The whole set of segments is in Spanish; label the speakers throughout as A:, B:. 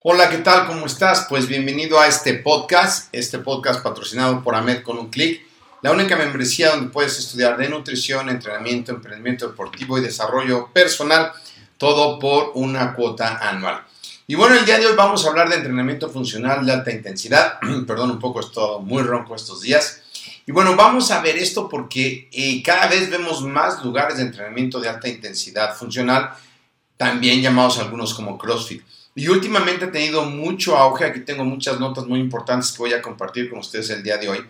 A: Hola, ¿qué tal? ¿Cómo estás? Pues bienvenido a este podcast, este podcast patrocinado por AMED con un clic, la única membresía donde puedes estudiar de nutrición, entrenamiento, emprendimiento deportivo y desarrollo personal, todo por una cuota anual. Y bueno, el día de hoy vamos a hablar de entrenamiento funcional de alta intensidad. Perdón, un poco, es todo muy ronco estos días. Y bueno, vamos a ver esto porque eh, cada vez vemos más lugares de entrenamiento de alta intensidad funcional, también llamados algunos como CrossFit. Y últimamente ha tenido mucho auge, aquí tengo muchas notas muy importantes que voy a compartir con ustedes el día de hoy,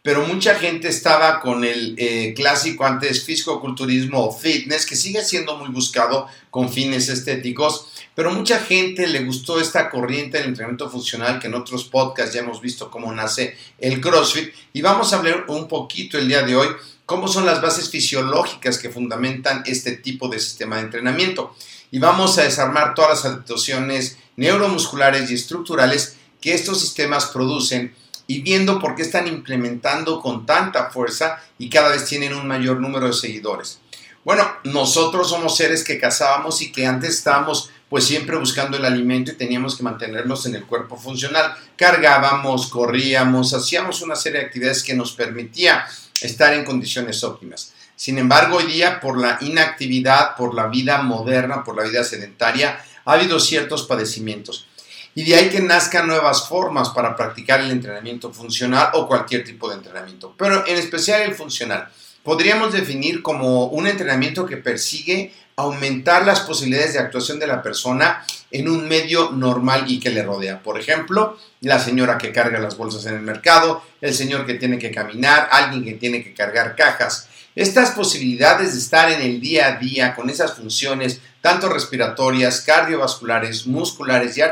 A: pero mucha gente estaba con el eh, clásico antes físico-culturismo o fitness, que sigue siendo muy buscado con fines estéticos, pero mucha gente le gustó esta corriente del entrenamiento funcional que en otros podcasts ya hemos visto cómo nace el CrossFit. Y vamos a hablar un poquito el día de hoy cómo son las bases fisiológicas que fundamentan este tipo de sistema de entrenamiento y vamos a desarmar todas las adaptaciones neuromusculares y estructurales que estos sistemas producen y viendo por qué están implementando con tanta fuerza y cada vez tienen un mayor número de seguidores. Bueno, nosotros somos seres que cazábamos y que antes estábamos pues siempre buscando el alimento y teníamos que mantenernos en el cuerpo funcional. Cargábamos, corríamos, hacíamos una serie de actividades que nos permitía estar en condiciones óptimas. Sin embargo, hoy día, por la inactividad, por la vida moderna, por la vida sedentaria, ha habido ciertos padecimientos. Y de ahí que nazcan nuevas formas para practicar el entrenamiento funcional o cualquier tipo de entrenamiento, pero en especial el funcional. Podríamos definir como un entrenamiento que persigue aumentar las posibilidades de actuación de la persona en un medio normal y que le rodea. Por ejemplo, la señora que carga las bolsas en el mercado, el señor que tiene que caminar, alguien que tiene que cargar cajas. Estas posibilidades de estar en el día a día con esas funciones, tanto respiratorias, cardiovasculares, musculares y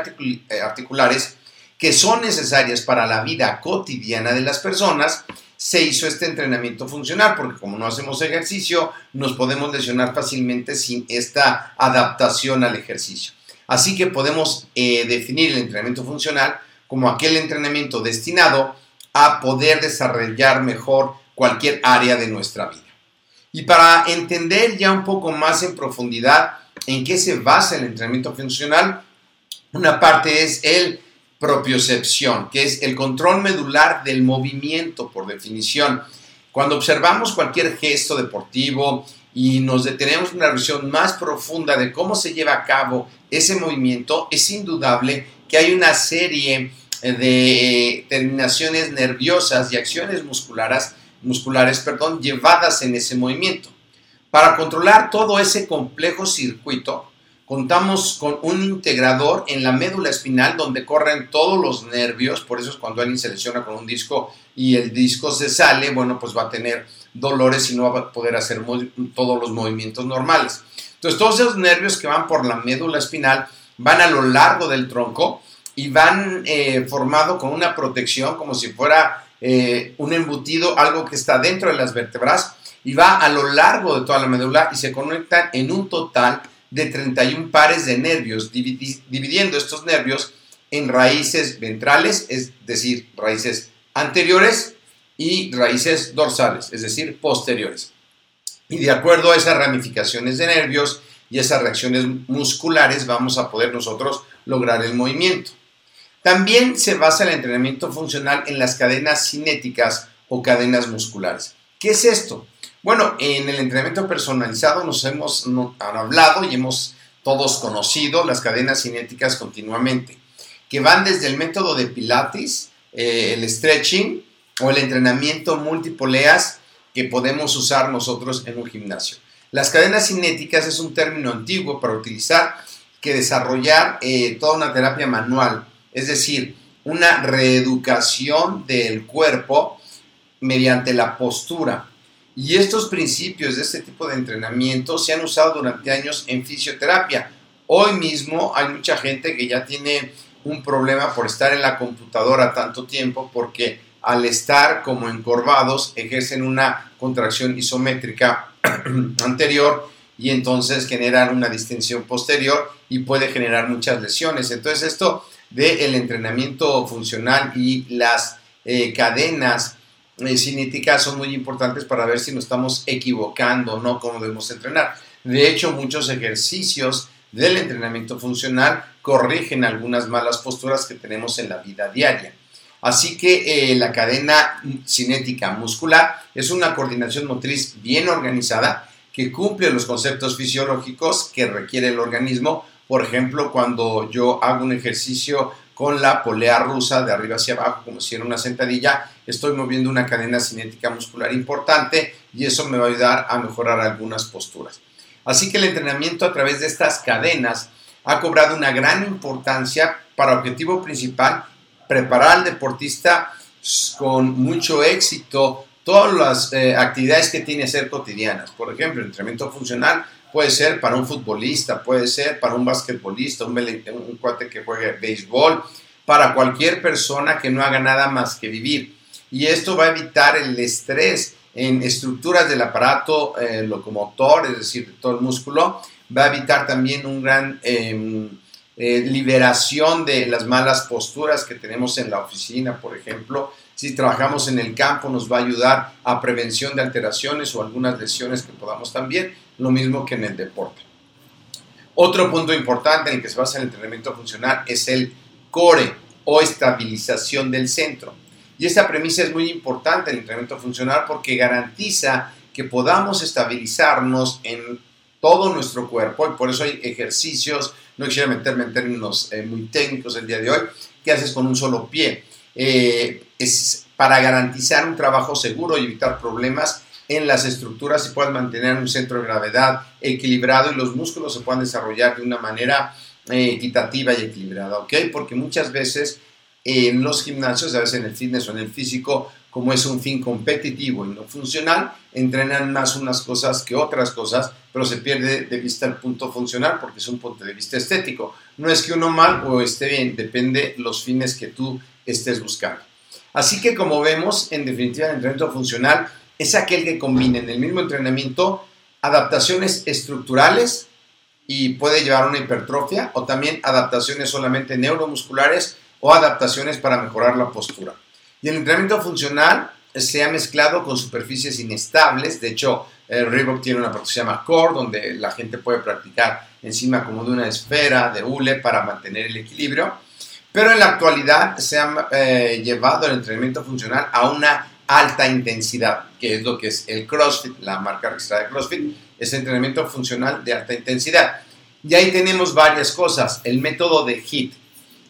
A: eh, articulares, que son necesarias para la vida cotidiana de las personas, se hizo este entrenamiento funcional, porque como no hacemos ejercicio, nos podemos lesionar fácilmente sin esta adaptación al ejercicio. Así que podemos eh, definir el entrenamiento funcional como aquel entrenamiento destinado a poder desarrollar mejor cualquier área de nuestra vida. Y para entender ya un poco más en profundidad en qué se basa el entrenamiento funcional, una parte es el propiocepción, que es el control medular del movimiento por definición. Cuando observamos cualquier gesto deportivo y nos detenemos en una visión más profunda de cómo se lleva a cabo ese movimiento, es indudable que hay una serie de terminaciones nerviosas y acciones musculares musculares perdón, llevadas en ese movimiento. Para controlar todo ese complejo circuito, contamos con un integrador en la médula espinal donde corren todos los nervios, por eso es cuando alguien se lesiona con un disco y el disco se sale, bueno, pues va a tener dolores y no va a poder hacer todos los movimientos normales. Entonces, todos esos nervios que van por la médula espinal van a lo largo del tronco y van eh, formado con una protección como si fuera eh, un embutido, algo que está dentro de las vértebras y va a lo largo de toda la médula y se conectan en un total de 31 pares de nervios, dividiendo estos nervios en raíces ventrales, es decir, raíces anteriores y raíces dorsales, es decir, posteriores. Y de acuerdo a esas ramificaciones de nervios y esas reacciones musculares vamos a poder nosotros lograr el movimiento. También se basa el entrenamiento funcional en las cadenas cinéticas o cadenas musculares. ¿Qué es esto? Bueno, en el entrenamiento personalizado nos hemos hablado y hemos todos conocido las cadenas cinéticas continuamente, que van desde el método de Pilates, eh, el stretching o el entrenamiento multipoleas que podemos usar nosotros en un gimnasio. Las cadenas cinéticas es un término antiguo para utilizar que desarrollar eh, toda una terapia manual, es decir, una reeducación del cuerpo mediante la postura. Y estos principios de este tipo de entrenamiento se han usado durante años en fisioterapia. Hoy mismo hay mucha gente que ya tiene un problema por estar en la computadora tanto tiempo porque al estar como encorvados ejercen una contracción isométrica anterior y entonces generan una distensión posterior y puede generar muchas lesiones. Entonces esto del entrenamiento funcional y las eh, cadenas cinéticas son muy importantes para ver si nos estamos equivocando o no cómo debemos entrenar. De hecho, muchos ejercicios del entrenamiento funcional corrigen algunas malas posturas que tenemos en la vida diaria. Así que eh, la cadena cinética muscular es una coordinación motriz bien organizada que cumple los conceptos fisiológicos que requiere el organismo. Por ejemplo, cuando yo hago un ejercicio con la polea rusa de arriba hacia abajo, como si era una sentadilla, estoy moviendo una cadena cinética muscular importante y eso me va a ayudar a mejorar algunas posturas. Así que el entrenamiento a través de estas cadenas ha cobrado una gran importancia para objetivo principal preparar al deportista con mucho éxito todas las eh, actividades que tiene que ser cotidianas. Por ejemplo, el entrenamiento funcional puede ser para un futbolista, puede ser para un basquetbolista, un, un cuate que juegue béisbol, para cualquier persona que no haga nada más que vivir. Y esto va a evitar el estrés en estructuras del aparato eh, locomotor, es decir, todo el músculo. Va a evitar también un gran em, eh, liberación de las malas posturas que tenemos en la oficina, por ejemplo. Si trabajamos en el campo nos va a ayudar a prevención de alteraciones o algunas lesiones que podamos también, lo mismo que en el deporte. Otro punto importante en el que se basa el entrenamiento funcional es el core o estabilización del centro. Y esta premisa es muy importante en el entrenamiento funcional porque garantiza que podamos estabilizarnos en todo nuestro cuerpo y por eso hay ejercicios no quisiera meterme en términos eh, muy técnicos el día de hoy, ¿qué haces con un solo pie? Eh, es para garantizar un trabajo seguro y evitar problemas en las estructuras y puedas mantener un centro de gravedad equilibrado y los músculos se puedan desarrollar de una manera eh, equitativa y equilibrada, ¿ok? Porque muchas veces en los gimnasios, a veces en el fitness o en el físico, como es un fin competitivo y no funcional, entrenan más unas cosas que otras cosas, pero se pierde de vista el punto funcional porque es un punto de vista estético. No es que uno mal o esté bien, depende los fines que tú estés buscando. Así que como vemos, en definitiva, el entrenamiento funcional es aquel que combina en el mismo entrenamiento adaptaciones estructurales y puede llevar a una hipertrofia o también adaptaciones solamente neuromusculares o adaptaciones para mejorar la postura. Y el entrenamiento funcional se ha mezclado con superficies inestables. De hecho, el Reebok tiene una parte que se llama Core, donde la gente puede practicar encima como de una esfera de hule para mantener el equilibrio. Pero en la actualidad se ha eh, llevado el entrenamiento funcional a una alta intensidad, que es lo que es el CrossFit, la marca registrada de CrossFit, es entrenamiento funcional de alta intensidad. Y ahí tenemos varias cosas. El método de HIT,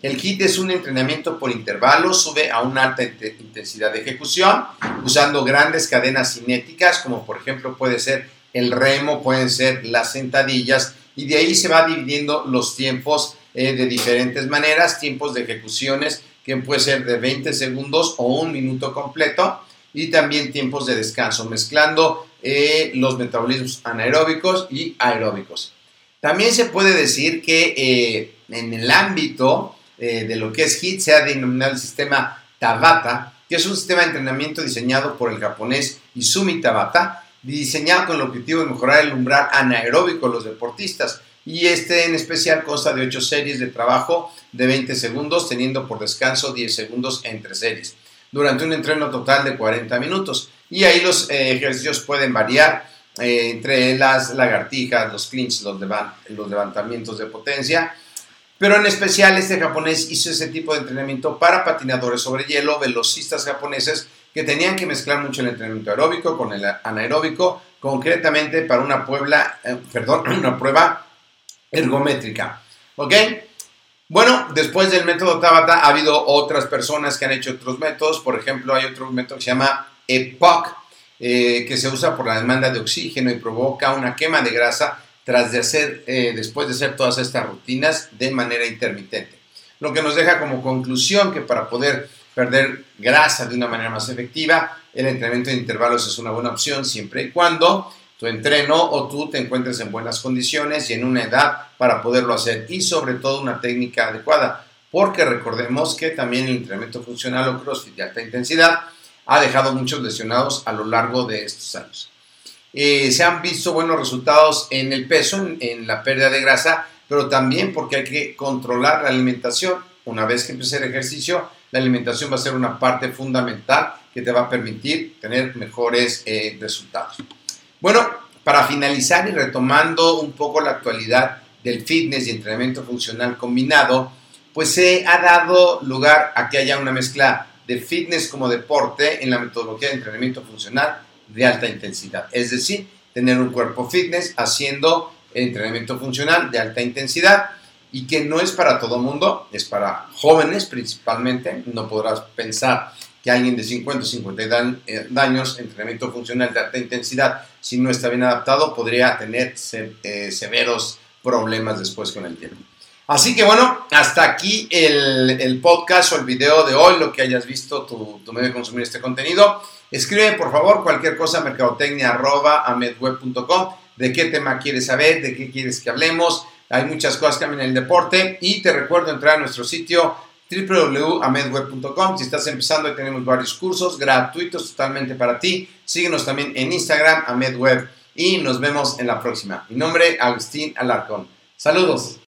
A: el HIT es un entrenamiento por intervalos, sube a una alta intensidad de ejecución, usando grandes cadenas cinéticas, como por ejemplo puede ser el remo, pueden ser las sentadillas, y de ahí se va dividiendo los tiempos eh, de diferentes maneras, tiempos de ejecuciones que puede ser de 20 segundos o un minuto completo, y también tiempos de descanso, mezclando eh, los metabolismos anaeróbicos y aeróbicos. También se puede decir que eh, en el ámbito de lo que es HIT, se ha denominado el sistema Tabata, que es un sistema de entrenamiento diseñado por el japonés Izumi Tabata, diseñado con el objetivo de mejorar el umbral anaeróbico de los deportistas. Y este en especial consta de 8 series de trabajo de 20 segundos, teniendo por descanso 10 segundos entre series, durante un entreno total de 40 minutos. Y ahí los eh, ejercicios pueden variar eh, entre las lagartijas, los clinch, los, los levantamientos de potencia. Pero en especial este japonés hizo ese tipo de entrenamiento para patinadores sobre hielo, velocistas japoneses que tenían que mezclar mucho el entrenamiento aeróbico con el anaeróbico, concretamente para una, puebla, eh, perdón, una prueba ergométrica. ¿Ok? Bueno, después del método Tabata ha habido otras personas que han hecho otros métodos. Por ejemplo, hay otro método que se llama EPOC, eh, que se usa por la demanda de oxígeno y provoca una quema de grasa tras de hacer, eh, después de hacer todas estas rutinas de manera intermitente. Lo que nos deja como conclusión que para poder perder grasa de una manera más efectiva, el entrenamiento de intervalos es una buena opción siempre y cuando tu entreno o tú te encuentres en buenas condiciones y en una edad para poderlo hacer y sobre todo una técnica adecuada, porque recordemos que también el entrenamiento funcional o CrossFit de alta intensidad ha dejado muchos lesionados a lo largo de estos años. Eh, se han visto buenos resultados en el peso, en, la pérdida de grasa, pero también porque hay que controlar la alimentación. Una vez que empiece el ejercicio, la alimentación va a ser una parte fundamental que te va a permitir tener mejores eh, resultados. Bueno, para finalizar y retomando un poco la actualidad del fitness y entrenamiento funcional combinado, pues se ha dado lugar a que haya una mezcla de fitness como deporte en la metodología de entrenamiento funcional de alta intensidad. Es decir, tener un cuerpo fitness haciendo entrenamiento funcional de alta intensidad y que no es para todo mundo, es para jóvenes principalmente. No podrás pensar que alguien de 50 o 50 años, entrenamiento funcional de alta intensidad, si no está bien adaptado, podría tener eh, severos problemas después con el tiempo. Así que bueno, hasta aquí el, podcast o el video de hoy, lo que hayas visto, tu, tu medio de consumir este contenido. Escribe por favor cualquier cosa a mercadotecnia.amedweb.com de qué tema quieres saber, de qué quieres que hablemos. Hay muchas cosas que en el deporte y te recuerdo entrar a nuestro sitio www.amedweb.com. Si estás empezando, tenemos varios cursos gratuitos totalmente para ti. Síguenos también en Instagram, Amedweb, y nos vemos en la próxima. Mi nombre, Agustín Alarcón. Saludos.